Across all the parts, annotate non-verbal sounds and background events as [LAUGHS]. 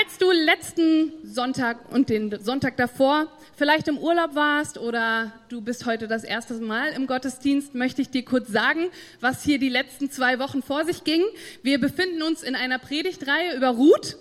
falls du letzten Sonntag und den Sonntag davor vielleicht im Urlaub warst oder du bist heute das erste Mal im Gottesdienst, möchte ich dir kurz sagen, was hier die letzten zwei Wochen vor sich ging. Wir befinden uns in einer Predigtreihe über Ruth.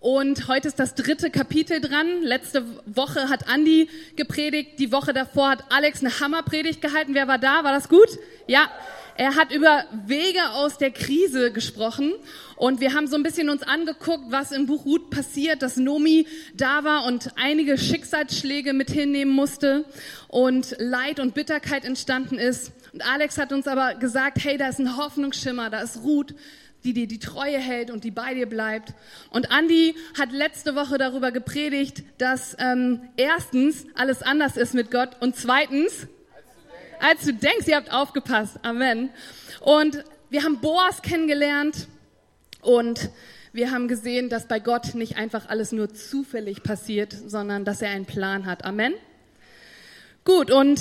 Und heute ist das dritte Kapitel dran. Letzte Woche hat Andi gepredigt. Die Woche davor hat Alex eine Hammerpredigt gehalten. Wer war da? War das gut? Ja. Er hat über Wege aus der Krise gesprochen und wir haben so ein bisschen uns angeguckt, was im Buch Ruth passiert, dass Nomi da war und einige Schicksalsschläge mit hinnehmen musste und Leid und Bitterkeit entstanden ist. Und Alex hat uns aber gesagt, hey, da ist ein Hoffnungsschimmer, da ist Ruth, die dir die Treue hält und die bei dir bleibt. Und Andy hat letzte Woche darüber gepredigt, dass ähm, erstens alles anders ist mit Gott und zweitens als du denkst. Ihr habt aufgepasst. Amen. Und wir haben Boas kennengelernt und wir haben gesehen, dass bei Gott nicht einfach alles nur zufällig passiert, sondern dass er einen Plan hat. Amen. Gut, und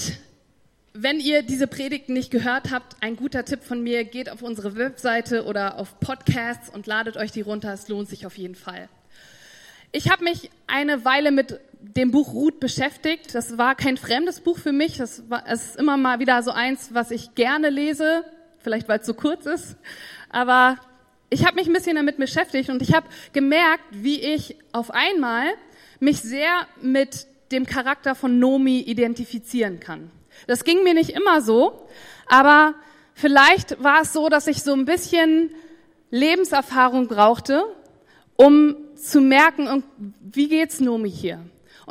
wenn ihr diese Predigten nicht gehört habt, ein guter Tipp von mir, geht auf unsere Webseite oder auf Podcasts und ladet euch die runter. Es lohnt sich auf jeden Fall. Ich habe mich eine Weile mit dem Buch Ruth beschäftigt. Das war kein fremdes Buch für mich. Das war, es ist immer mal wieder so eins, was ich gerne lese, vielleicht weil es so kurz ist. Aber ich habe mich ein bisschen damit beschäftigt und ich habe gemerkt, wie ich auf einmal mich sehr mit dem Charakter von Nomi identifizieren kann. Das ging mir nicht immer so, aber vielleicht war es so, dass ich so ein bisschen Lebenserfahrung brauchte, um zu merken, wie geht's Nomi hier?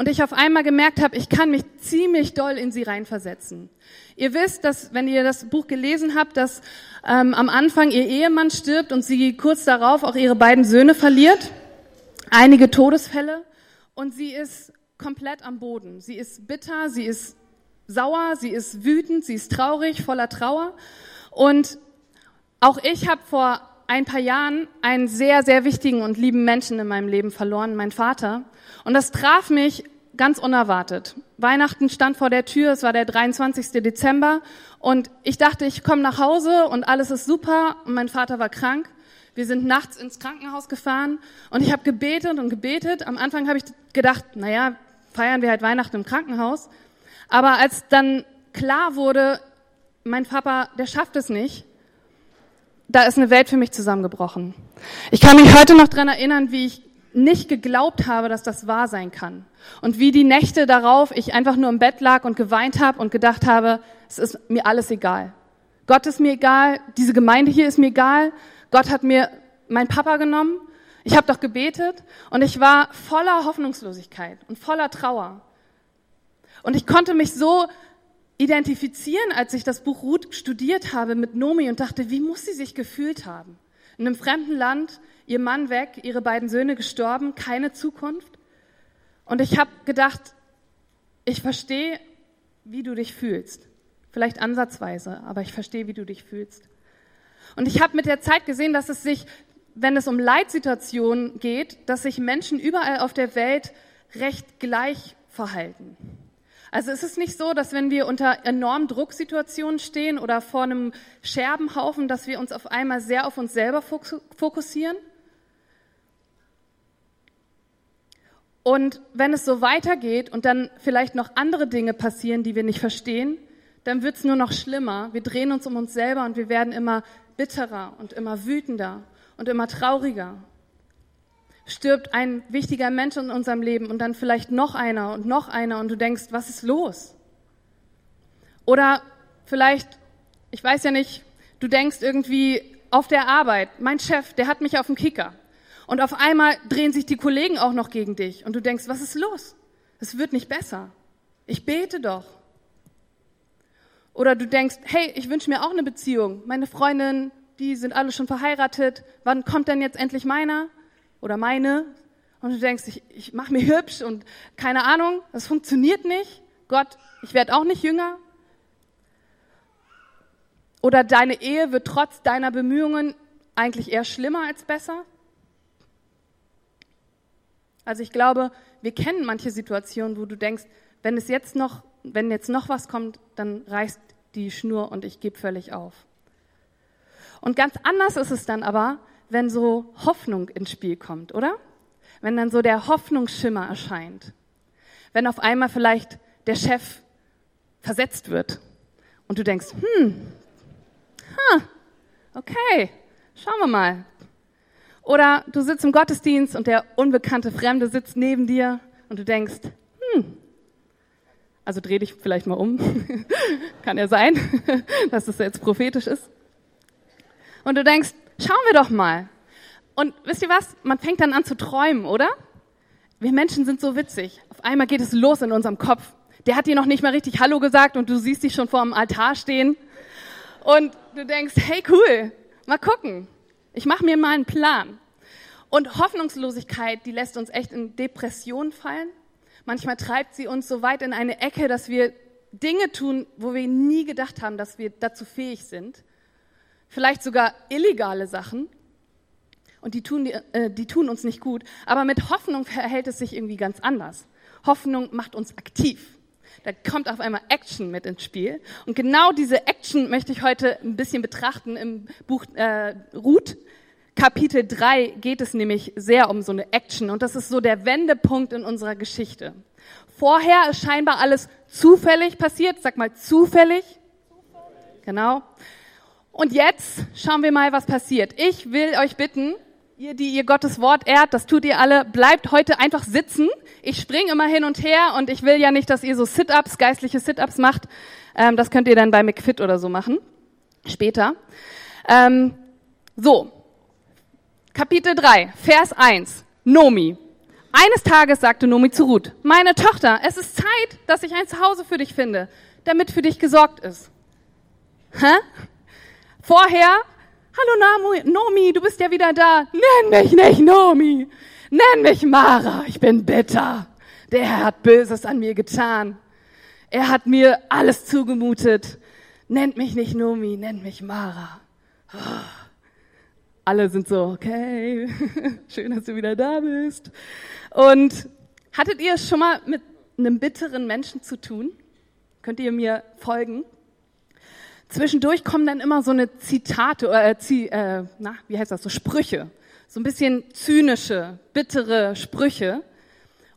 Und ich auf einmal gemerkt habe, ich kann mich ziemlich doll in sie reinversetzen. Ihr wisst, dass wenn ihr das Buch gelesen habt, dass ähm, am Anfang ihr Ehemann stirbt und sie kurz darauf auch ihre beiden Söhne verliert, einige Todesfälle und sie ist komplett am Boden. Sie ist bitter, sie ist sauer, sie ist wütend, sie ist traurig, voller Trauer. Und auch ich habe vor ein paar Jahren einen sehr, sehr wichtigen und lieben Menschen in meinem Leben verloren, mein Vater. Und das traf mich ganz unerwartet. Weihnachten stand vor der Tür, es war der 23. Dezember und ich dachte, ich komme nach Hause und alles ist super und mein Vater war krank. Wir sind nachts ins Krankenhaus gefahren und ich habe gebetet und gebetet. Am Anfang habe ich gedacht, naja, feiern wir halt Weihnachten im Krankenhaus. Aber als dann klar wurde, mein Papa, der schafft es nicht, da ist eine Welt für mich zusammengebrochen. Ich kann mich heute noch dran erinnern, wie ich nicht geglaubt habe, dass das wahr sein kann. Und wie die Nächte darauf ich einfach nur im Bett lag und geweint habe und gedacht habe, es ist mir alles egal. Gott ist mir egal, diese Gemeinde hier ist mir egal. Gott hat mir mein Papa genommen. Ich habe doch gebetet und ich war voller Hoffnungslosigkeit und voller Trauer. Und ich konnte mich so identifizieren, als ich das Buch Ruth studiert habe mit Nomi und dachte, wie muss sie sich gefühlt haben? In einem fremden Land, ihr Mann weg, ihre beiden Söhne gestorben, keine Zukunft. Und ich habe gedacht, ich verstehe, wie du dich fühlst. Vielleicht ansatzweise, aber ich verstehe, wie du dich fühlst. Und ich habe mit der Zeit gesehen, dass es sich, wenn es um Leitsituationen geht, dass sich Menschen überall auf der Welt recht gleich verhalten. Also es ist nicht so, dass wenn wir unter enormen Drucksituationen stehen oder vor einem Scherbenhaufen, dass wir uns auf einmal sehr auf uns selber fokussieren. Und wenn es so weitergeht und dann vielleicht noch andere Dinge passieren, die wir nicht verstehen, dann wird es nur noch schlimmer. Wir drehen uns um uns selber und wir werden immer bitterer und immer wütender und immer trauriger stirbt ein wichtiger Mensch in unserem Leben und dann vielleicht noch einer und noch einer und du denkst, was ist los? Oder vielleicht, ich weiß ja nicht, du denkst irgendwie auf der Arbeit, mein Chef, der hat mich auf dem Kicker. Und auf einmal drehen sich die Kollegen auch noch gegen dich und du denkst, was ist los? Es wird nicht besser. Ich bete doch. Oder du denkst, hey, ich wünsche mir auch eine Beziehung. Meine Freundin, die sind alle schon verheiratet. Wann kommt denn jetzt endlich meiner? Oder meine und du denkst, ich, ich mache mir hübsch und keine Ahnung, das funktioniert nicht. Gott, ich werde auch nicht jünger. Oder deine Ehe wird trotz deiner Bemühungen eigentlich eher schlimmer als besser. Also ich glaube, wir kennen manche Situationen, wo du denkst, wenn es jetzt noch, wenn jetzt noch was kommt, dann reißt die Schnur und ich gebe völlig auf. Und ganz anders ist es dann aber, wenn so Hoffnung ins Spiel kommt, oder? wenn dann so der Hoffnungsschimmer erscheint, wenn auf einmal vielleicht der Chef versetzt wird und du denkst, hm, ha, okay, schauen wir mal. Oder du sitzt im Gottesdienst und der unbekannte Fremde sitzt neben dir und du denkst, hm, also dreh dich vielleicht mal um, [LAUGHS] kann ja sein, [LAUGHS] dass das jetzt prophetisch ist. Und du denkst, schauen wir doch mal. Und wisst ihr was? Man fängt dann an zu träumen, oder? Wir Menschen sind so witzig. Auf einmal geht es los in unserem Kopf. Der hat dir noch nicht mal richtig Hallo gesagt und du siehst dich schon vor dem Altar stehen. Und du denkst, hey cool, mal gucken. Ich mache mir mal einen Plan. Und Hoffnungslosigkeit, die lässt uns echt in Depression fallen. Manchmal treibt sie uns so weit in eine Ecke, dass wir Dinge tun, wo wir nie gedacht haben, dass wir dazu fähig sind. Vielleicht sogar illegale Sachen. Und die tun, äh, die tun uns nicht gut. Aber mit Hoffnung verhält es sich irgendwie ganz anders. Hoffnung macht uns aktiv. Da kommt auf einmal Action mit ins Spiel. Und genau diese Action möchte ich heute ein bisschen betrachten im Buch äh, Ruth. Kapitel 3 geht es nämlich sehr um so eine Action. Und das ist so der Wendepunkt in unserer Geschichte. Vorher ist scheinbar alles zufällig passiert. Sag mal zufällig. Genau. Und jetzt schauen wir mal, was passiert. Ich will euch bitten, ihr, die ihr Gottes Wort ehrt, das tut ihr alle, bleibt heute einfach sitzen. Ich springe immer hin und her und ich will ja nicht, dass ihr so Sit-ups, geistliche Sit-ups macht. Ähm, das könnt ihr dann bei McFit oder so machen. Später. Ähm, so. Kapitel 3, Vers 1. Nomi. Eines Tages sagte Nomi zu Ruth, meine Tochter, es ist Zeit, dass ich ein Zuhause für dich finde, damit für dich gesorgt ist. Hä? Vorher, hallo Nomi, du bist ja wieder da. Nenn mich nicht Nomi. Nenn mich Mara. Ich bin bitter. Der Herr hat Böses an mir getan. Er hat mir alles zugemutet. Nennt mich nicht Nomi, nennt mich Mara. Alle sind so, okay, [LAUGHS] schön, dass du wieder da bist. Und hattet ihr schon mal mit einem bitteren Menschen zu tun? Könnt ihr mir folgen? Zwischendurch kommen dann immer so eine Zitate, äh, äh, na, wie heißt das, so Sprüche. So ein bisschen zynische, bittere Sprüche.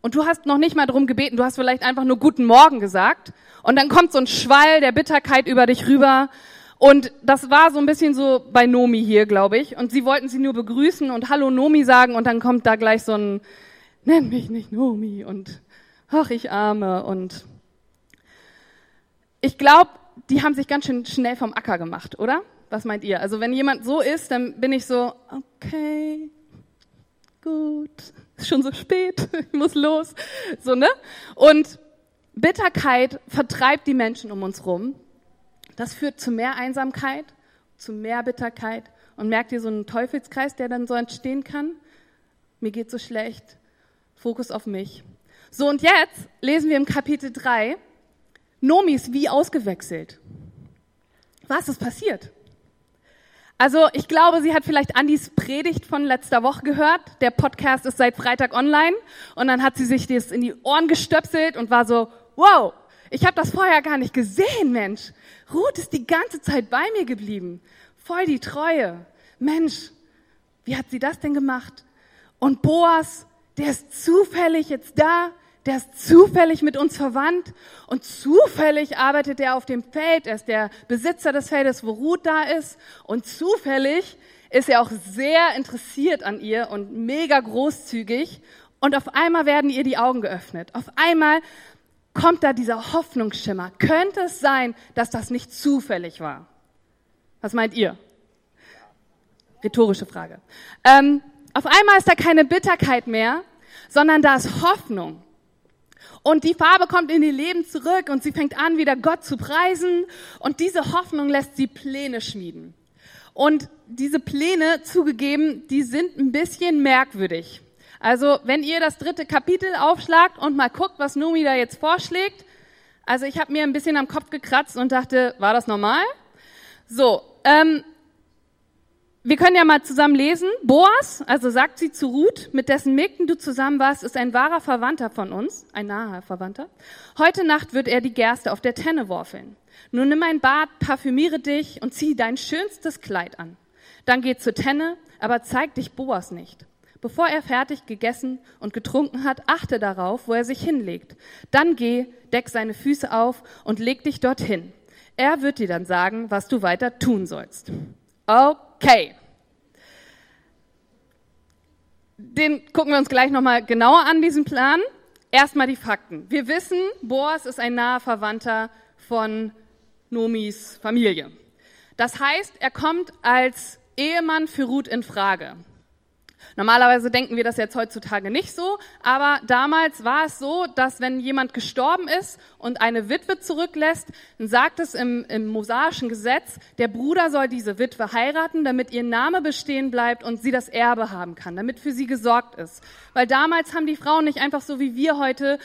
Und du hast noch nicht mal drum gebeten, du hast vielleicht einfach nur Guten Morgen gesagt. Und dann kommt so ein Schwall der Bitterkeit über dich rüber. Und das war so ein bisschen so bei Nomi hier, glaube ich. Und sie wollten sie nur begrüßen und Hallo Nomi sagen. Und dann kommt da gleich so ein, nenn mich nicht Nomi und ach, ich arme. Und ich glaube, die haben sich ganz schön schnell vom Acker gemacht, oder? Was meint ihr? Also wenn jemand so ist, dann bin ich so, okay, gut, ist schon so spät, [LAUGHS] ich muss los, so ne? Und Bitterkeit vertreibt die Menschen um uns rum. Das führt zu mehr Einsamkeit, zu mehr Bitterkeit. Und merkt ihr so einen Teufelskreis, der dann so entstehen kann? Mir geht so schlecht. Fokus auf mich. So, und jetzt lesen wir im Kapitel 3, Nomi ist wie ausgewechselt. Was ist passiert? Also ich glaube, sie hat vielleicht Andis Predigt von letzter Woche gehört. Der Podcast ist seit Freitag online. Und dann hat sie sich das in die Ohren gestöpselt und war so, wow, ich habe das vorher gar nicht gesehen, Mensch. Ruth ist die ganze Zeit bei mir geblieben. Voll die Treue. Mensch, wie hat sie das denn gemacht? Und Boas, der ist zufällig jetzt da der ist zufällig mit uns verwandt und zufällig arbeitet er auf dem Feld. Er ist der Besitzer des Feldes, wo Ruth da ist. Und zufällig ist er auch sehr interessiert an ihr und mega großzügig. Und auf einmal werden ihr die Augen geöffnet. Auf einmal kommt da dieser Hoffnungsschimmer. Könnte es sein, dass das nicht zufällig war? Was meint ihr? Rhetorische Frage. Ähm, auf einmal ist da keine Bitterkeit mehr, sondern da ist Hoffnung. Und die Farbe kommt in ihr Leben zurück und sie fängt an, wieder Gott zu preisen. Und diese Hoffnung lässt sie Pläne schmieden. Und diese Pläne, zugegeben, die sind ein bisschen merkwürdig. Also, wenn ihr das dritte Kapitel aufschlagt und mal guckt, was Numi da jetzt vorschlägt. Also, ich habe mir ein bisschen am Kopf gekratzt und dachte, war das normal? So, ähm, wir können ja mal zusammen lesen. Boas, also sagt sie zu Ruth, mit dessen Mägden du zusammen warst, ist ein wahrer Verwandter von uns, ein naher Verwandter. Heute Nacht wird er die Gerste auf der Tenne worfeln. Nun nimm ein Bad, parfümiere dich und zieh dein schönstes Kleid an. Dann geh zur Tenne, aber zeig dich Boas nicht. bevor er fertig gegessen und getrunken hat, achte darauf, wo er sich hinlegt. Dann geh, deck seine Füße auf und leg dich dorthin. Er wird dir dann sagen, was du weiter tun sollst. Okay. Den gucken wir uns gleich nochmal genauer an, diesen Plan. Erstmal die Fakten. Wir wissen, Boas ist ein naher Verwandter von Nomis Familie. Das heißt, er kommt als Ehemann für Ruth in Frage. Normalerweise denken wir das jetzt heutzutage nicht so, aber damals war es so, dass wenn jemand gestorben ist und eine Witwe zurücklässt, dann sagt es im, im mosaischen Gesetz, der Bruder soll diese Witwe heiraten, damit ihr Name bestehen bleibt und sie das Erbe haben kann, damit für sie gesorgt ist. Weil damals haben die Frauen nicht einfach so wie wir heute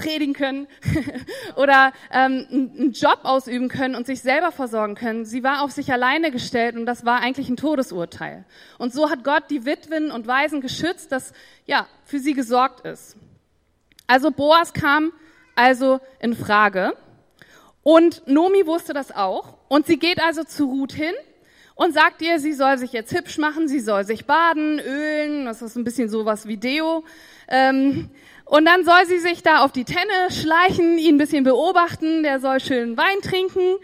predigen können [LAUGHS] oder ähm, einen Job ausüben können und sich selber versorgen können. Sie war auf sich alleine gestellt und das war eigentlich ein Todesurteil. Und so hat Gott die Witwen und Waisen geschützt, dass ja für sie gesorgt ist. Also Boas kam also in Frage und Nomi wusste das auch und sie geht also zu Ruth hin und sagt ihr, sie soll sich jetzt hübsch machen, sie soll sich baden, ölen, das ist ein bisschen sowas wie Deo. Ähm, und dann soll sie sich da auf die Tenne schleichen, ihn ein bisschen beobachten, der soll schön Wein trinken.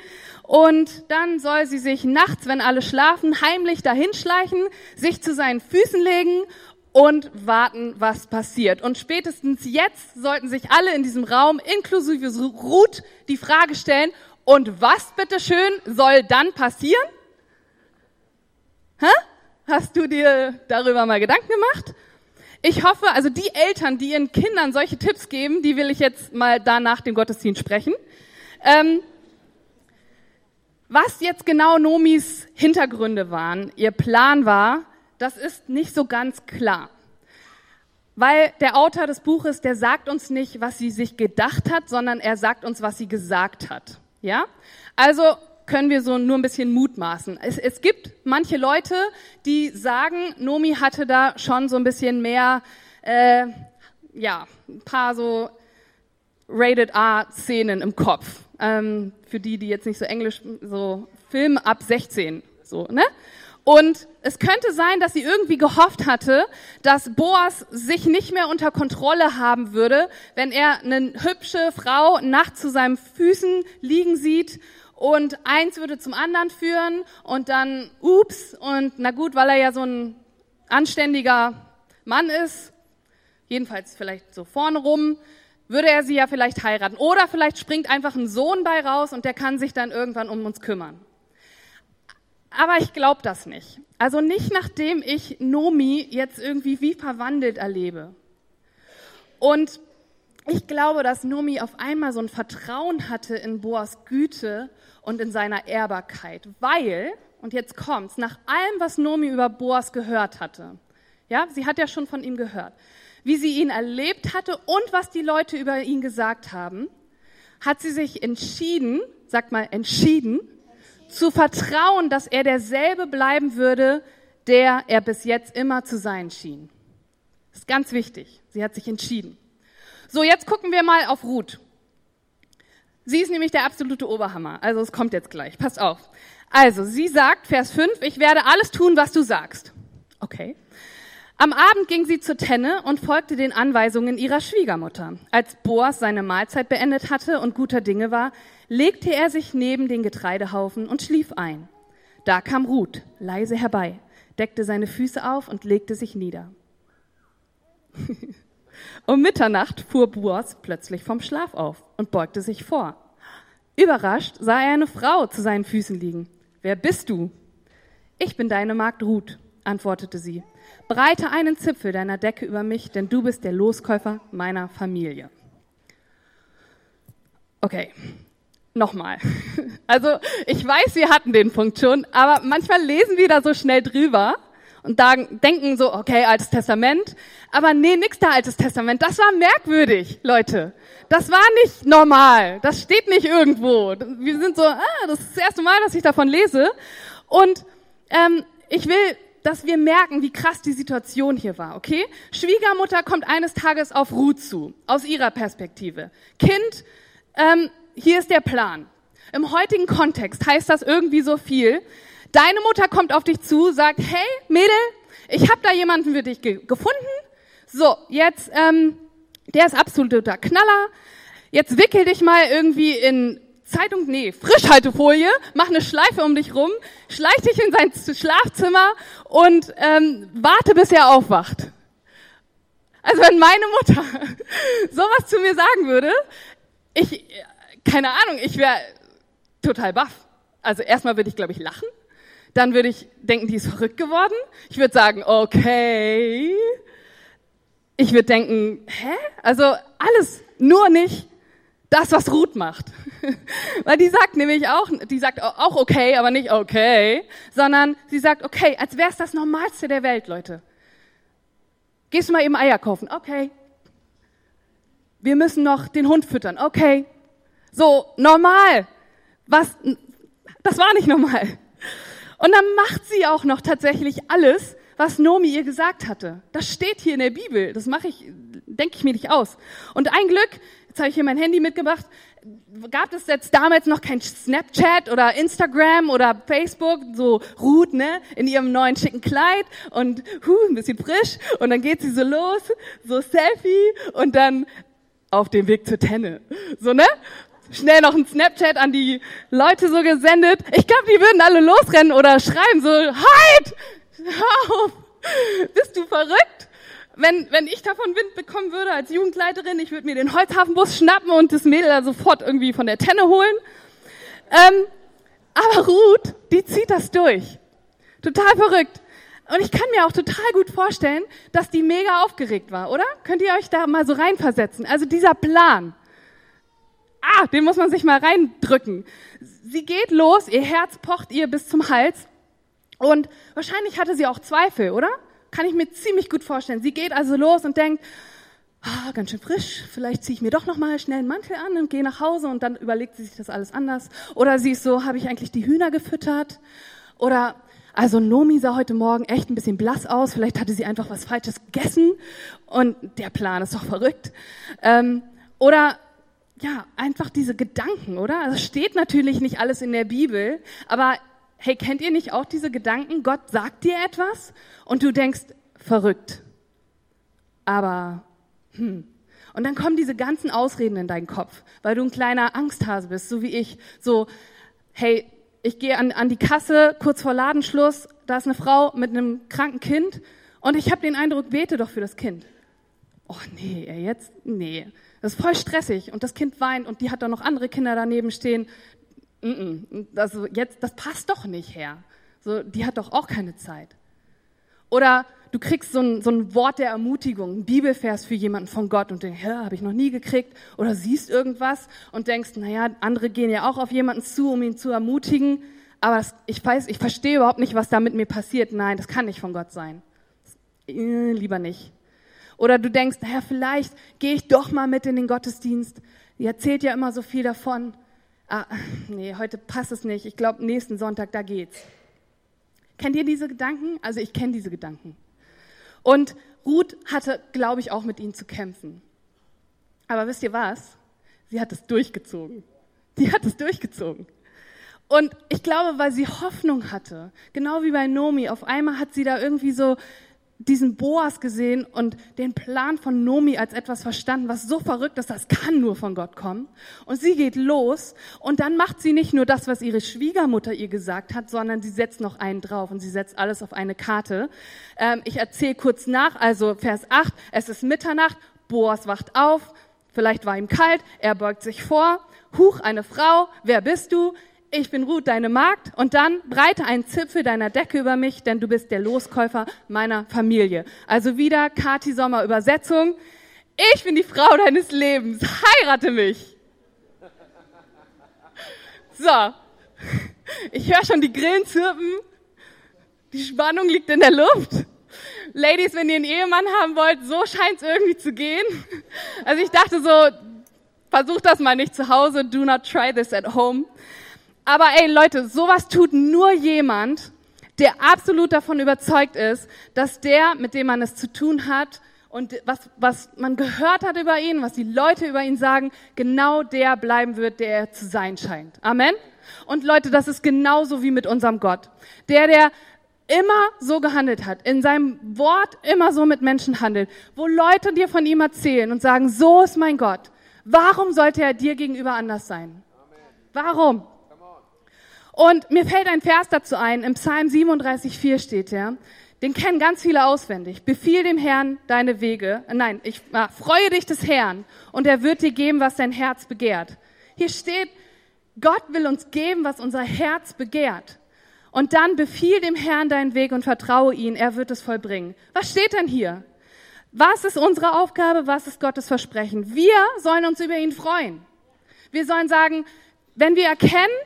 Und dann soll sie sich nachts, wenn alle schlafen, heimlich dahin schleichen, sich zu seinen Füßen legen und warten, was passiert. Und spätestens jetzt sollten sich alle in diesem Raum, inklusive Ruth, die Frage stellen, und was bitteschön soll dann passieren? Hä? Hast du dir darüber mal Gedanken gemacht? Ich hoffe, also die Eltern, die ihren Kindern solche Tipps geben, die will ich jetzt mal da nach dem Gottesdienst sprechen. Ähm, was jetzt genau Nomis Hintergründe waren, ihr Plan war, das ist nicht so ganz klar. Weil der Autor des Buches, der sagt uns nicht, was sie sich gedacht hat, sondern er sagt uns, was sie gesagt hat. Ja? Also können wir so nur ein bisschen mutmaßen. Es, es gibt manche Leute, die sagen, Nomi hatte da schon so ein bisschen mehr, äh, ja, ein paar so Rated R-Szenen im Kopf. Ähm, für die, die jetzt nicht so Englisch, so Film ab 16, so, ne? Und es könnte sein, dass sie irgendwie gehofft hatte, dass Boas sich nicht mehr unter Kontrolle haben würde, wenn er eine hübsche Frau nachts zu seinen Füßen liegen sieht und eins würde zum anderen führen und dann, ups, und na gut, weil er ja so ein anständiger Mann ist, jedenfalls vielleicht so vorne rum, würde er sie ja vielleicht heiraten. Oder vielleicht springt einfach ein Sohn bei raus und der kann sich dann irgendwann um uns kümmern. Aber ich glaube das nicht. Also nicht nachdem ich Nomi jetzt irgendwie wie verwandelt erlebe. Und ich glaube, dass Nomi auf einmal so ein Vertrauen hatte in Boas Güte und in seiner Ehrbarkeit, weil, und jetzt kommt's, nach allem, was Nomi über Boas gehört hatte, ja, sie hat ja schon von ihm gehört, wie sie ihn erlebt hatte und was die Leute über ihn gesagt haben, hat sie sich entschieden, sag mal entschieden, zu vertrauen, dass er derselbe bleiben würde, der er bis jetzt immer zu sein schien. Das ist ganz wichtig. Sie hat sich entschieden. So, jetzt gucken wir mal auf Ruth. Sie ist nämlich der absolute Oberhammer. Also es kommt jetzt gleich. Passt auf. Also, sie sagt, Vers 5, ich werde alles tun, was du sagst. Okay. Am Abend ging sie zur Tenne und folgte den Anweisungen ihrer Schwiegermutter. Als Boas seine Mahlzeit beendet hatte und guter Dinge war, legte er sich neben den Getreidehaufen und schlief ein. Da kam Ruth leise herbei, deckte seine Füße auf und legte sich nieder. [LAUGHS] Um Mitternacht fuhr Boas plötzlich vom Schlaf auf und beugte sich vor. Überrascht sah er eine Frau zu seinen Füßen liegen. Wer bist du? Ich bin deine Magd Ruth, antwortete sie. Breite einen Zipfel deiner Decke über mich, denn du bist der Loskäufer meiner Familie. Okay, nochmal. [LAUGHS] Also ich weiß, wir hatten den Punkt schon, aber manchmal lesen wir da so schnell drüber und denken so, okay, Altes Testament. Aber nee, nix da Altes Testament. Das war merkwürdig, Leute. Das war nicht normal. Das steht nicht irgendwo. Wir sind so, ah, das ist das erste Mal, dass ich davon lese. Und ähm, ich will, dass wir merken, wie krass die Situation hier war, okay? Schwiegermutter kommt eines Tages auf Ruth zu, aus ihrer Perspektive. Kind, ähm, hier ist der Plan. Im heutigen Kontext heißt das irgendwie so viel, Deine Mutter kommt auf dich zu, sagt, hey Mädel, ich habe da jemanden für dich ge gefunden. So, jetzt, ähm, der ist absoluter Knaller. Jetzt wickel dich mal irgendwie in Zeitung, nee, Frischhaltefolie, mach eine Schleife um dich rum, schleich dich in sein Schlafzimmer und ähm, warte, bis er aufwacht. Also wenn meine Mutter [LAUGHS] sowas zu mir sagen würde, ich, keine Ahnung, ich wäre total baff. Also erstmal würde ich, glaube ich, lachen. Dann würde ich denken, die ist verrückt geworden. Ich würde sagen, okay. Ich würde denken, hä? Also alles, nur nicht das, was Ruth macht. [LAUGHS] Weil die sagt nämlich auch, die sagt auch okay, aber nicht okay, sondern sie sagt okay, als wäre es das Normalste der Welt, Leute. Gehst du mal eben Eier kaufen? Okay. Wir müssen noch den Hund füttern. Okay. So, normal. Was, das war nicht normal. Und dann macht sie auch noch tatsächlich alles, was Nomi ihr gesagt hatte. Das steht hier in der Bibel. Das mache ich, denke ich mir nicht aus. Und ein Glück, jetzt habe ich hier mein Handy mitgebracht, gab es jetzt damals noch kein Snapchat oder Instagram oder Facebook, so Ruth, ne, in ihrem neuen schicken Kleid und hu, ein bisschen frisch und dann geht sie so los, so Selfie und dann auf dem Weg zur Tenne. So, ne? Schnell noch ein Snapchat an die Leute so gesendet. Ich glaube, die würden alle losrennen oder schreiben so, halt! Hör auf! Bist du verrückt? wenn, wenn ich davon Wind bekommen würde als Jugendleiterin, ich würde mir den Holzhafenbus schnappen und das Mädel da sofort irgendwie von der Tenne holen. Ähm, aber Ruth, die zieht das durch. Total verrückt. Und ich kann mir auch total gut vorstellen, dass die mega aufgeregt war, oder? Könnt ihr euch da mal so reinversetzen? Also dieser Plan. Ah, den muss man sich mal reindrücken. Sie geht los, ihr Herz pocht ihr bis zum Hals. Und wahrscheinlich hatte sie auch Zweifel, oder? Kann ich mir ziemlich gut vorstellen. Sie geht also los und denkt, ah, ganz schön frisch, vielleicht ziehe ich mir doch noch mal schnell einen Mantel an und gehe nach Hause und dann überlegt sie sich das alles anders. Oder sie ist so, habe ich eigentlich die Hühner gefüttert? Oder also Nomi sah heute Morgen echt ein bisschen blass aus. Vielleicht hatte sie einfach was Falsches gegessen und der Plan ist doch verrückt. Ähm, oder ja, einfach diese Gedanken, oder? Also steht natürlich nicht alles in der Bibel, aber hey, kennt ihr nicht auch diese Gedanken? Gott sagt dir etwas und du denkst, verrückt. Aber, hm. Und dann kommen diese ganzen Ausreden in deinen Kopf, weil du ein kleiner Angsthase bist, so wie ich. So, hey, ich gehe an, an die Kasse kurz vor Ladenschluss, da ist eine Frau mit einem kranken Kind und ich habe den Eindruck, bete doch für das Kind. Oh nee, jetzt, nee. Das ist voll stressig und das Kind weint und die hat da noch andere Kinder daneben stehen also jetzt, das passt doch nicht her. So, die hat doch auch keine Zeit. Oder du kriegst so ein, so ein Wort der Ermutigung, ein Bibelvers für jemanden von Gott und denkst, habe ich noch nie gekriegt. Oder siehst irgendwas und denkst, naja, andere gehen ja auch auf jemanden zu, um ihn zu ermutigen. Aber das, ich weiß, ich verstehe überhaupt nicht, was da mit mir passiert. Nein, das kann nicht von Gott sein. Äh, lieber nicht. Oder du denkst, naja, vielleicht gehe ich doch mal mit in den Gottesdienst. Die erzählt ja immer so viel davon ah, nee, heute passt es nicht. Ich glaube, nächsten Sonntag, da geht's. Kennt ihr diese Gedanken? Also ich kenne diese Gedanken. Und Ruth hatte, glaube ich, auch mit ihnen zu kämpfen. Aber wisst ihr was? Sie hat es durchgezogen. Sie hat es durchgezogen. Und ich glaube, weil sie Hoffnung hatte, genau wie bei Nomi, auf einmal hat sie da irgendwie so diesen Boas gesehen und den Plan von Nomi als etwas verstanden, was so verrückt ist, das kann nur von Gott kommen. Und sie geht los und dann macht sie nicht nur das, was ihre Schwiegermutter ihr gesagt hat, sondern sie setzt noch einen drauf und sie setzt alles auf eine Karte. Ähm, ich erzähle kurz nach, also Vers 8, es ist Mitternacht, Boas wacht auf, vielleicht war ihm kalt, er beugt sich vor, Huch, eine Frau, wer bist du? Ich bin Ruth, deine Magd, und dann breite einen Zipfel deiner Decke über mich, denn du bist der Loskäufer meiner Familie. Also wieder Kati Sommer Übersetzung. Ich bin die Frau deines Lebens. Heirate mich. So. Ich höre schon die Grillen zirpen. Die Spannung liegt in der Luft. Ladies, wenn ihr einen Ehemann haben wollt, so scheint es irgendwie zu gehen. Also ich dachte so, versucht das mal nicht zu Hause. Do not try this at home. Aber ey Leute, sowas tut nur jemand, der absolut davon überzeugt ist, dass der, mit dem man es zu tun hat und was, was man gehört hat über ihn, was die Leute über ihn sagen, genau der bleiben wird, der er zu sein scheint. Amen. Und Leute, das ist genauso wie mit unserem Gott. Der, der immer so gehandelt hat, in seinem Wort immer so mit Menschen handelt, wo Leute dir von ihm erzählen und sagen, so ist mein Gott, warum sollte er dir gegenüber anders sein? Warum? Und mir fällt ein Vers dazu ein, im Psalm 37,4 steht er, den kennen ganz viele auswendig. Befiehl dem Herrn deine Wege. Nein, ich ah, freue dich des Herrn und er wird dir geben, was dein Herz begehrt. Hier steht, Gott will uns geben, was unser Herz begehrt. Und dann befiehl dem Herrn deinen Weg und vertraue ihn, er wird es vollbringen. Was steht denn hier? Was ist unsere Aufgabe? Was ist Gottes Versprechen? Wir sollen uns über ihn freuen. Wir sollen sagen, wenn wir erkennen,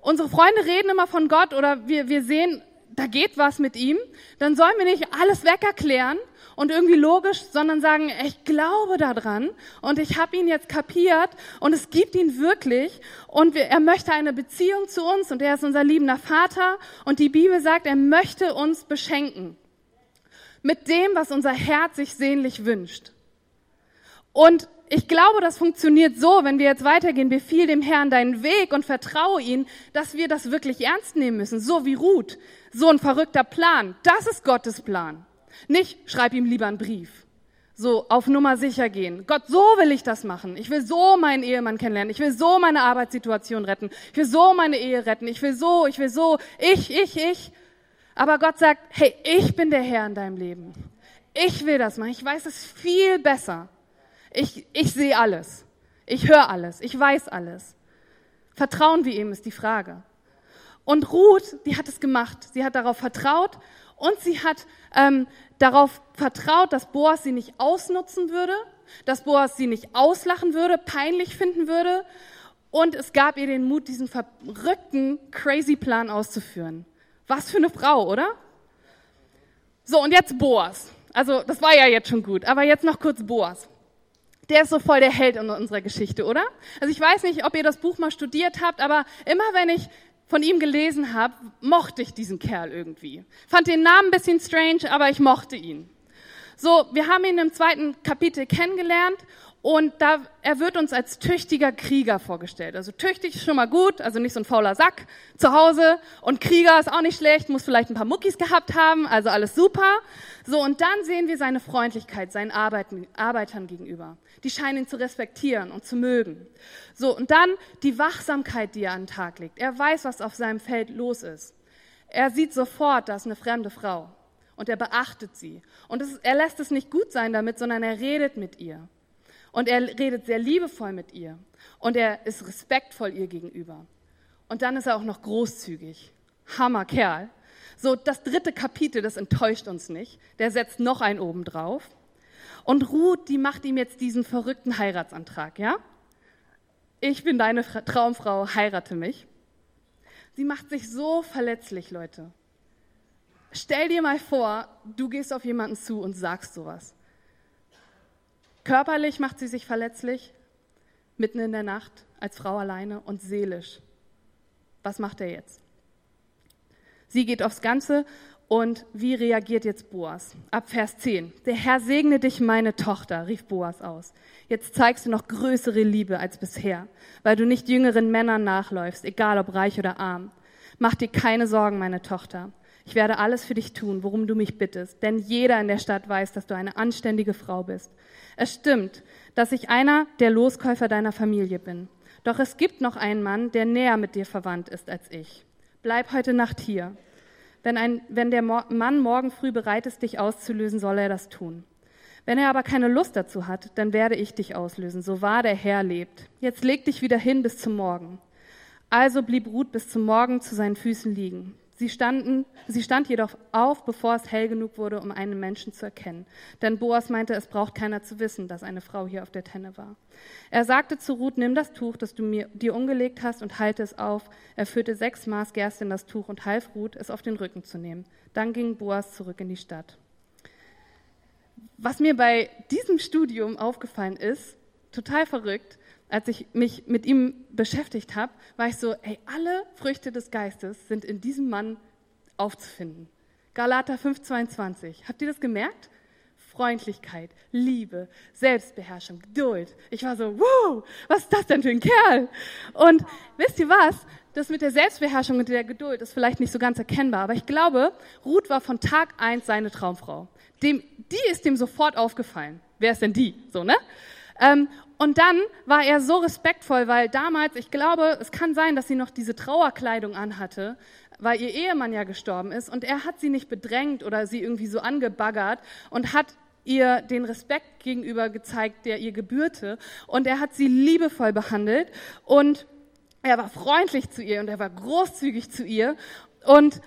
unsere Freunde reden immer von Gott oder wir, wir sehen, da geht was mit ihm, dann sollen wir nicht alles wegerklären und irgendwie logisch, sondern sagen, ich glaube daran und ich habe ihn jetzt kapiert und es gibt ihn wirklich und wir, er möchte eine Beziehung zu uns und er ist unser liebender Vater und die Bibel sagt, er möchte uns beschenken mit dem, was unser Herz sich sehnlich wünscht. Und ich glaube, das funktioniert so, wenn wir jetzt weitergehen, befiehl dem Herrn deinen Weg und vertraue ihn, dass wir das wirklich ernst nehmen müssen, so wie Ruth. So ein verrückter Plan. Das ist Gottes Plan. Nicht, schreib ihm lieber einen Brief. So, auf Nummer sicher gehen. Gott, so will ich das machen. Ich will so meinen Ehemann kennenlernen. Ich will so meine Arbeitssituation retten. Ich will so meine Ehe retten. Ich will so, ich will so. Ich, ich, ich. Aber Gott sagt, hey, ich bin der Herr in deinem Leben. Ich will das machen. Ich weiß es viel besser. Ich, ich sehe alles. Ich höre alles. Ich weiß alles. Vertrauen wir ihm ist die Frage. Und Ruth, die hat es gemacht. Sie hat darauf vertraut und sie hat ähm, darauf vertraut, dass Boas sie nicht ausnutzen würde, dass Boas sie nicht auslachen würde, peinlich finden würde. Und es gab ihr den Mut, diesen verrückten, crazy Plan auszuführen. Was für eine Frau, oder? So, und jetzt Boas. Also, das war ja jetzt schon gut, aber jetzt noch kurz Boas. Der ist so voll der Held in unserer Geschichte, oder? Also ich weiß nicht, ob ihr das Buch mal studiert habt, aber immer wenn ich von ihm gelesen habe, mochte ich diesen Kerl irgendwie. Fand den Namen ein bisschen strange, aber ich mochte ihn. So, wir haben ihn im zweiten Kapitel kennengelernt und da, er wird uns als tüchtiger Krieger vorgestellt. Also tüchtig ist schon mal gut, also nicht so ein fauler Sack zu Hause. Und Krieger ist auch nicht schlecht, muss vielleicht ein paar Muckis gehabt haben, also alles super. So, und dann sehen wir seine Freundlichkeit seinen Arbeiten, Arbeitern gegenüber. Die scheinen ihn zu respektieren und zu mögen. So, und dann die Wachsamkeit, die er an den Tag legt. Er weiß, was auf seinem Feld los ist. Er sieht sofort, da ist eine fremde Frau. Und er beachtet sie. Und es, er lässt es nicht gut sein damit, sondern er redet mit ihr. Und er redet sehr liebevoll mit ihr. Und er ist respektvoll ihr gegenüber. Und dann ist er auch noch großzügig. Hammer Kerl. So, das dritte Kapitel, das enttäuscht uns nicht. Der setzt noch einen oben drauf. Und Ruth, die macht ihm jetzt diesen verrückten Heiratsantrag, ja? Ich bin deine Traumfrau, heirate mich. Sie macht sich so verletzlich, Leute. Stell dir mal vor, du gehst auf jemanden zu und sagst sowas. Körperlich macht sie sich verletzlich, mitten in der Nacht, als Frau alleine und seelisch. Was macht er jetzt? Sie geht aufs Ganze und wie reagiert jetzt Boas? Ab Vers 10. Der Herr segne dich, meine Tochter, rief Boas aus. Jetzt zeigst du noch größere Liebe als bisher, weil du nicht jüngeren Männern nachläufst, egal ob reich oder arm. Mach dir keine Sorgen, meine Tochter. Ich werde alles für dich tun, worum du mich bittest, denn jeder in der Stadt weiß, dass du eine anständige Frau bist. Es stimmt, dass ich einer der Loskäufer deiner Familie bin. Doch es gibt noch einen Mann, der näher mit dir verwandt ist als ich. Bleib heute Nacht hier. Wenn, ein, wenn der Mann morgen früh bereit ist, dich auszulösen, soll er das tun. Wenn er aber keine Lust dazu hat, dann werde ich dich auslösen, so wahr der Herr lebt. Jetzt leg dich wieder hin bis zum Morgen. Also blieb Ruth bis zum Morgen zu seinen Füßen liegen. Sie, standen, sie stand jedoch auf, bevor es hell genug wurde, um einen Menschen zu erkennen. Denn Boas meinte, es braucht keiner zu wissen, dass eine Frau hier auf der Tenne war. Er sagte zu Ruth, nimm das Tuch, das du mir, dir umgelegt hast, und halte es auf. Er führte sechs Maß Gerste in das Tuch und half Ruth, es auf den Rücken zu nehmen. Dann ging Boas zurück in die Stadt. Was mir bei diesem Studium aufgefallen ist, total verrückt, als ich mich mit ihm beschäftigt habe, war ich so, ey, alle Früchte des Geistes sind in diesem Mann aufzufinden. Galater 5,22. Habt ihr das gemerkt? Freundlichkeit, Liebe, Selbstbeherrschung, Geduld. Ich war so, wow, was ist das denn für ein Kerl? Und wisst ihr was? Das mit der Selbstbeherrschung und der Geduld ist vielleicht nicht so ganz erkennbar, aber ich glaube, Ruth war von Tag eins seine Traumfrau. Dem, die ist dem sofort aufgefallen. Wer ist denn die? So, ne? Ähm, und dann war er so respektvoll, weil damals, ich glaube, es kann sein, dass sie noch diese Trauerkleidung anhatte, weil ihr Ehemann ja gestorben ist. Und er hat sie nicht bedrängt oder sie irgendwie so angebaggert und hat ihr den Respekt gegenüber gezeigt, der ihr gebührte. Und er hat sie liebevoll behandelt und er war freundlich zu ihr und er war großzügig zu ihr. Und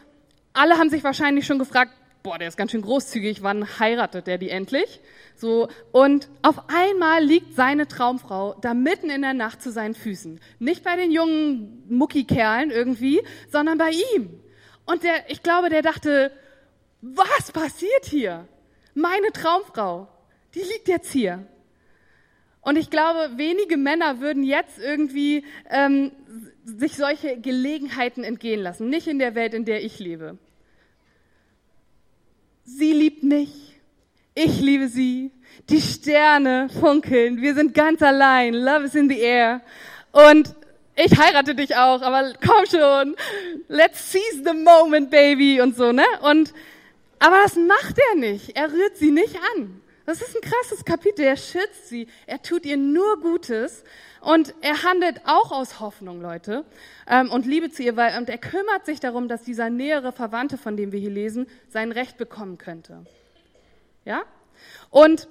alle haben sich wahrscheinlich schon gefragt, boah, der ist ganz schön großzügig, wann heiratet der die endlich? So, und auf einmal liegt seine Traumfrau da mitten in der Nacht zu seinen Füßen. Nicht bei den jungen Muckikerlen irgendwie, sondern bei ihm. Und der, ich glaube, der dachte, was passiert hier? Meine Traumfrau, die liegt jetzt hier. Und ich glaube, wenige Männer würden jetzt irgendwie ähm, sich solche Gelegenheiten entgehen lassen. Nicht in der Welt, in der ich lebe. Sie liebt mich. Ich liebe sie. Die Sterne funkeln. Wir sind ganz allein. Love is in the air. Und ich heirate dich auch, aber komm schon. Let's seize the moment, baby. Und so, ne? Und, aber das macht er nicht. Er rührt sie nicht an. Das ist ein krasses Kapitel. Er schützt sie. Er tut ihr nur Gutes. Und er handelt auch aus Hoffnung, Leute, ähm, und Liebe zu ihr, weil, und er kümmert sich darum, dass dieser nähere Verwandte, von dem wir hier lesen, sein Recht bekommen könnte. Ja? Und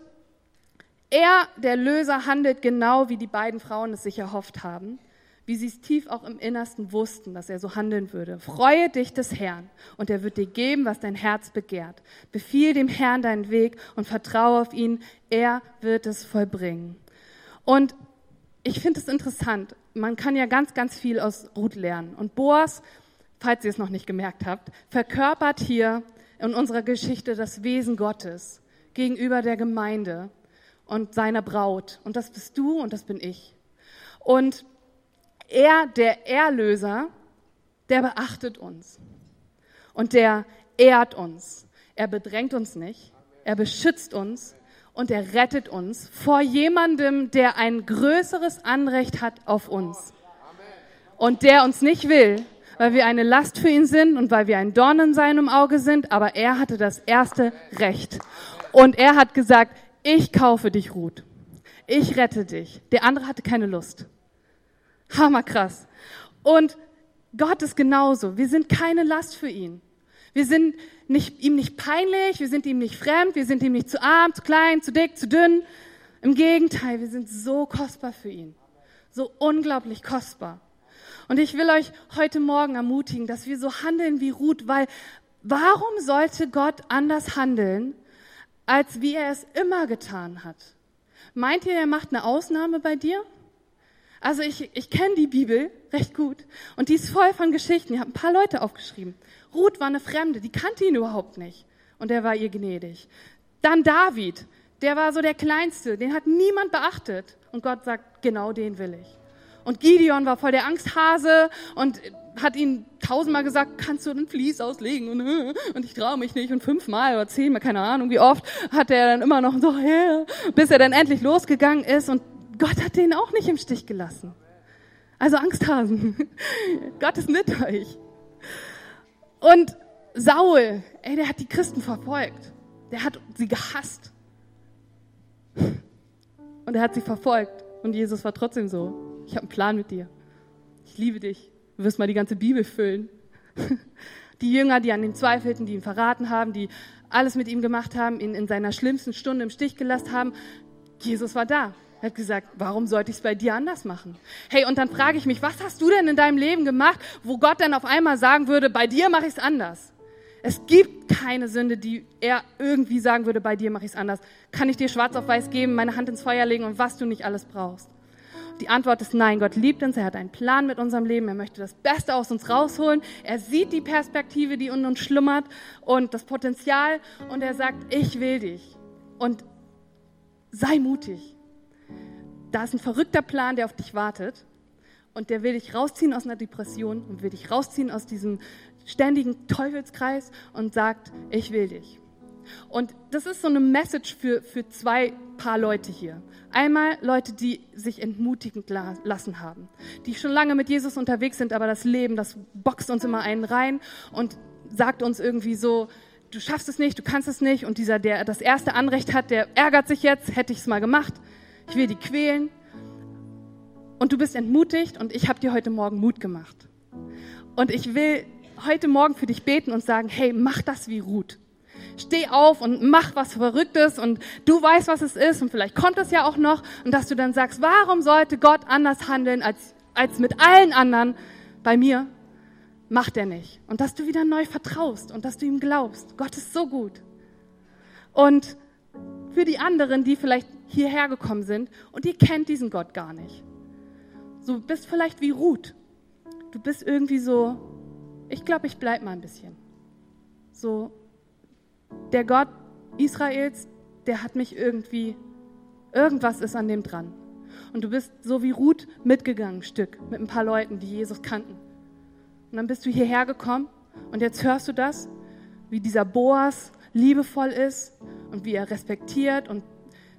er, der Löser, handelt genau, wie die beiden Frauen es sich erhofft haben, wie sie es tief auch im Innersten wussten, dass er so handeln würde. Freue dich des Herrn und er wird dir geben, was dein Herz begehrt. Befiehl dem Herrn deinen Weg und vertraue auf ihn, er wird es vollbringen. Und ich finde es interessant. Man kann ja ganz, ganz viel aus Ruth lernen. Und Boas, falls ihr es noch nicht gemerkt habt, verkörpert hier in unserer Geschichte das Wesen Gottes gegenüber der Gemeinde und seiner Braut. Und das bist du und das bin ich. Und er, der Erlöser, der beachtet uns. Und der ehrt uns. Er bedrängt uns nicht. Er beschützt uns. Und er rettet uns vor jemandem, der ein größeres Anrecht hat auf uns. Und der uns nicht will, weil wir eine Last für ihn sind und weil wir ein Dorn in seinem Auge sind, aber er hatte das erste Recht. Und er hat gesagt, ich kaufe dich, Ruth. Ich rette dich. Der andere hatte keine Lust. Hammerkrass. Und Gott ist genauso. Wir sind keine Last für ihn. Wir sind nicht, ihm nicht peinlich, wir sind ihm nicht fremd, wir sind ihm nicht zu arm, zu klein, zu dick, zu dünn. Im Gegenteil, wir sind so kostbar für ihn. So unglaublich kostbar. Und ich will euch heute Morgen ermutigen, dass wir so handeln wie Ruth, weil warum sollte Gott anders handeln, als wie er es immer getan hat. Meint ihr, er macht eine Ausnahme bei dir? Also ich, ich kenne die Bibel recht gut und die ist voll von Geschichten. Ich habe ein paar Leute aufgeschrieben. Ruth war eine Fremde, die kannte ihn überhaupt nicht und er war ihr gnädig. Dann David, der war so der Kleinste, den hat niemand beachtet und Gott sagt, genau den will ich. Und Gideon war voll der Angsthase und hat ihn tausendmal gesagt, kannst du den Vlies auslegen? Und, äh, und ich traue mich nicht. Und fünfmal oder zehnmal, keine Ahnung wie oft, hat er dann immer noch so, yeah, bis er dann endlich losgegangen ist. Und Gott hat den auch nicht im Stich gelassen. Also Angsthasen. [LAUGHS] Gott ist mit euch. Und Saul, ey, der hat die Christen verfolgt. Der hat sie gehasst. Und er hat sie verfolgt. Und Jesus war trotzdem so, ich habe einen Plan mit dir. Ich liebe dich. Du wirst mal die ganze Bibel füllen. [LAUGHS] Die Jünger, die an ihm zweifelten, die ihn verraten haben, die alles mit ihm gemacht haben, ihn in seiner schlimmsten Stunde im Stich gelassen haben. Jesus war da. Er hat gesagt, warum sollte ich es bei dir anders machen? Hey, und dann frage ich mich, was hast du denn in deinem Leben gemacht, wo Gott dann auf einmal sagen würde, bei dir mache ich es anders? Es gibt keine Sünde, die er irgendwie sagen würde, bei dir mache ich es anders. Kann ich dir schwarz auf weiß geben, meine Hand ins Feuer legen und was du nicht alles brauchst? Die Antwort ist nein. Gott liebt uns. Er hat einen Plan mit unserem Leben. Er möchte das Beste aus uns rausholen. Er sieht die Perspektive, die in uns schlummert und das Potenzial. Und er sagt, ich will dich. Und sei mutig. Da ist ein verrückter Plan, der auf dich wartet. Und der will dich rausziehen aus einer Depression und will dich rausziehen aus diesem ständigen Teufelskreis und sagt, ich will dich. Und das ist so eine Message für, für zwei Paar Leute hier. Einmal Leute, die sich entmutigen lassen haben, die schon lange mit Jesus unterwegs sind, aber das Leben, das boxt uns immer einen rein und sagt uns irgendwie so, du schaffst es nicht, du kannst es nicht. Und dieser, der das erste Anrecht hat, der ärgert sich jetzt, hätte ich es mal gemacht. Ich will die quälen. Und du bist entmutigt und ich habe dir heute Morgen Mut gemacht. Und ich will heute Morgen für dich beten und sagen, hey, mach das wie Ruth steh auf und mach was Verrücktes und du weißt, was es ist und vielleicht kommt es ja auch noch und dass du dann sagst, warum sollte Gott anders handeln als, als mit allen anderen bei mir? Macht er nicht. Und dass du wieder neu vertraust und dass du ihm glaubst. Gott ist so gut. Und für die anderen, die vielleicht hierher gekommen sind und ihr kennt diesen Gott gar nicht. So bist vielleicht wie Ruth. Du bist irgendwie so, ich glaube, ich bleib mal ein bisschen. So, der Gott Israels, der hat mich irgendwie, irgendwas ist an dem dran. Und du bist so wie Ruth mitgegangen, Stück, mit ein paar Leuten, die Jesus kannten. Und dann bist du hierher gekommen und jetzt hörst du das, wie dieser Boas liebevoll ist und wie er respektiert und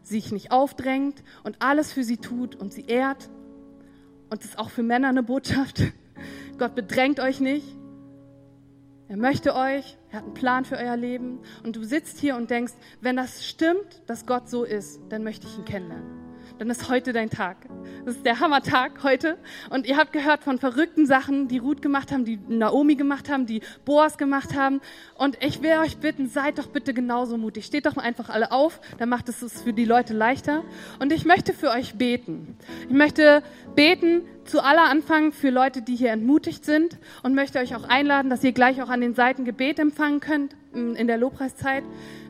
sich nicht aufdrängt und alles für sie tut und sie ehrt. Und das ist auch für Männer eine Botschaft. [LAUGHS] Gott bedrängt euch nicht, er möchte euch, er hat einen Plan für euer Leben. Und du sitzt hier und denkst, wenn das stimmt, dass Gott so ist, dann möchte ich ihn kennenlernen dann ist heute dein Tag. Das ist der Hammertag heute. Und ihr habt gehört von verrückten Sachen, die Ruth gemacht haben, die Naomi gemacht haben, die Boas gemacht haben. Und ich will euch bitten, seid doch bitte genauso mutig. Steht doch einfach alle auf, dann macht es es für die Leute leichter. Und ich möchte für euch beten. Ich möchte beten zu aller Anfang für Leute, die hier entmutigt sind und möchte euch auch einladen, dass ihr gleich auch an den Seiten Gebet empfangen könnt in der Lobpreiszeit.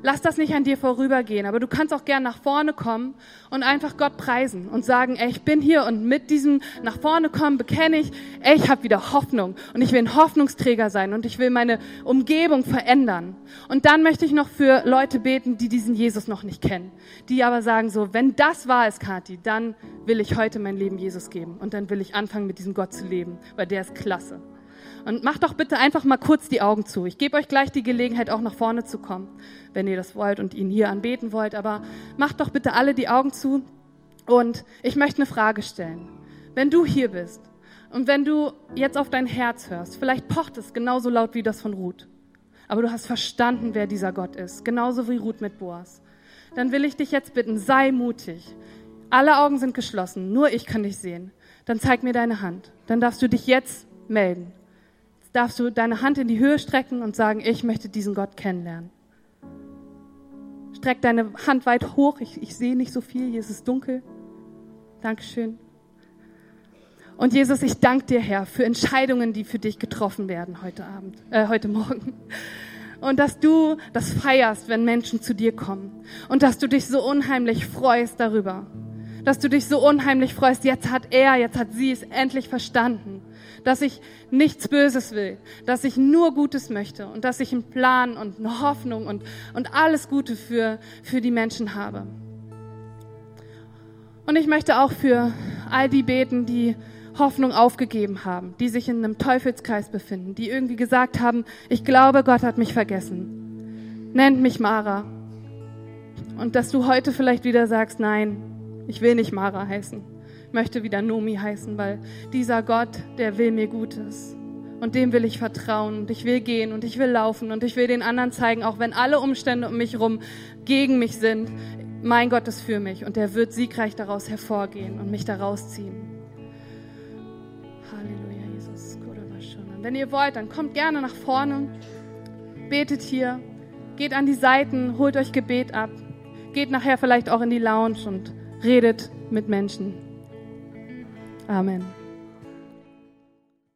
Lass das nicht an dir vorübergehen, aber du kannst auch gern nach vorne kommen und einfach Gott preisen und sagen, ey, ich bin hier und mit diesem nach vorne kommen bekenne ich, ey, ich habe wieder Hoffnung und ich will ein Hoffnungsträger sein und ich will meine Umgebung verändern. Und dann möchte ich noch für Leute beten, die diesen Jesus noch nicht kennen, die aber sagen so, wenn das wahr ist, Kathi, dann will ich heute mein Leben Jesus geben und dann will ich anfangen mit diesem Gott zu leben, weil der ist klasse. Und macht doch bitte einfach mal kurz die Augen zu. Ich gebe euch gleich die Gelegenheit, auch nach vorne zu kommen, wenn ihr das wollt und ihn hier anbeten wollt. Aber macht doch bitte alle die Augen zu. Und ich möchte eine Frage stellen. Wenn du hier bist und wenn du jetzt auf dein Herz hörst, vielleicht pocht es genauso laut wie das von Ruth. Aber du hast verstanden, wer dieser Gott ist. Genauso wie Ruth mit Boas. Dann will ich dich jetzt bitten, sei mutig. Alle Augen sind geschlossen, nur ich kann dich sehen. Dann zeig mir deine Hand. Dann darfst du dich jetzt melden darfst du deine Hand in die Höhe strecken und sagen, ich möchte diesen Gott kennenlernen. Streck deine Hand weit hoch. Ich, ich sehe nicht so viel. Hier ist es dunkel. Dankeschön. Und Jesus, ich danke dir, Herr, für Entscheidungen, die für dich getroffen werden heute Abend, äh, heute Morgen. Und dass du das feierst, wenn Menschen zu dir kommen. Und dass du dich so unheimlich freust darüber. Dass du dich so unheimlich freust. Jetzt hat er, jetzt hat sie es endlich verstanden dass ich nichts Böses will, dass ich nur Gutes möchte und dass ich einen Plan und eine Hoffnung und, und alles Gute für, für die Menschen habe. Und ich möchte auch für all die beten, die Hoffnung aufgegeben haben, die sich in einem Teufelskreis befinden, die irgendwie gesagt haben, ich glaube, Gott hat mich vergessen. Nennt mich Mara. Und dass du heute vielleicht wieder sagst, nein, ich will nicht Mara heißen möchte wieder Nomi heißen, weil dieser Gott, der will mir Gutes. Und dem will ich vertrauen und ich will gehen und ich will laufen und ich will den anderen zeigen, auch wenn alle Umstände um mich herum gegen mich sind. Mein Gott ist für mich und der wird siegreich daraus hervorgehen und mich daraus ziehen. Halleluja, Jesus. Wenn ihr wollt, dann kommt gerne nach vorne, betet hier, geht an die Seiten, holt euch Gebet ab, geht nachher vielleicht auch in die Lounge und redet mit Menschen. Amen.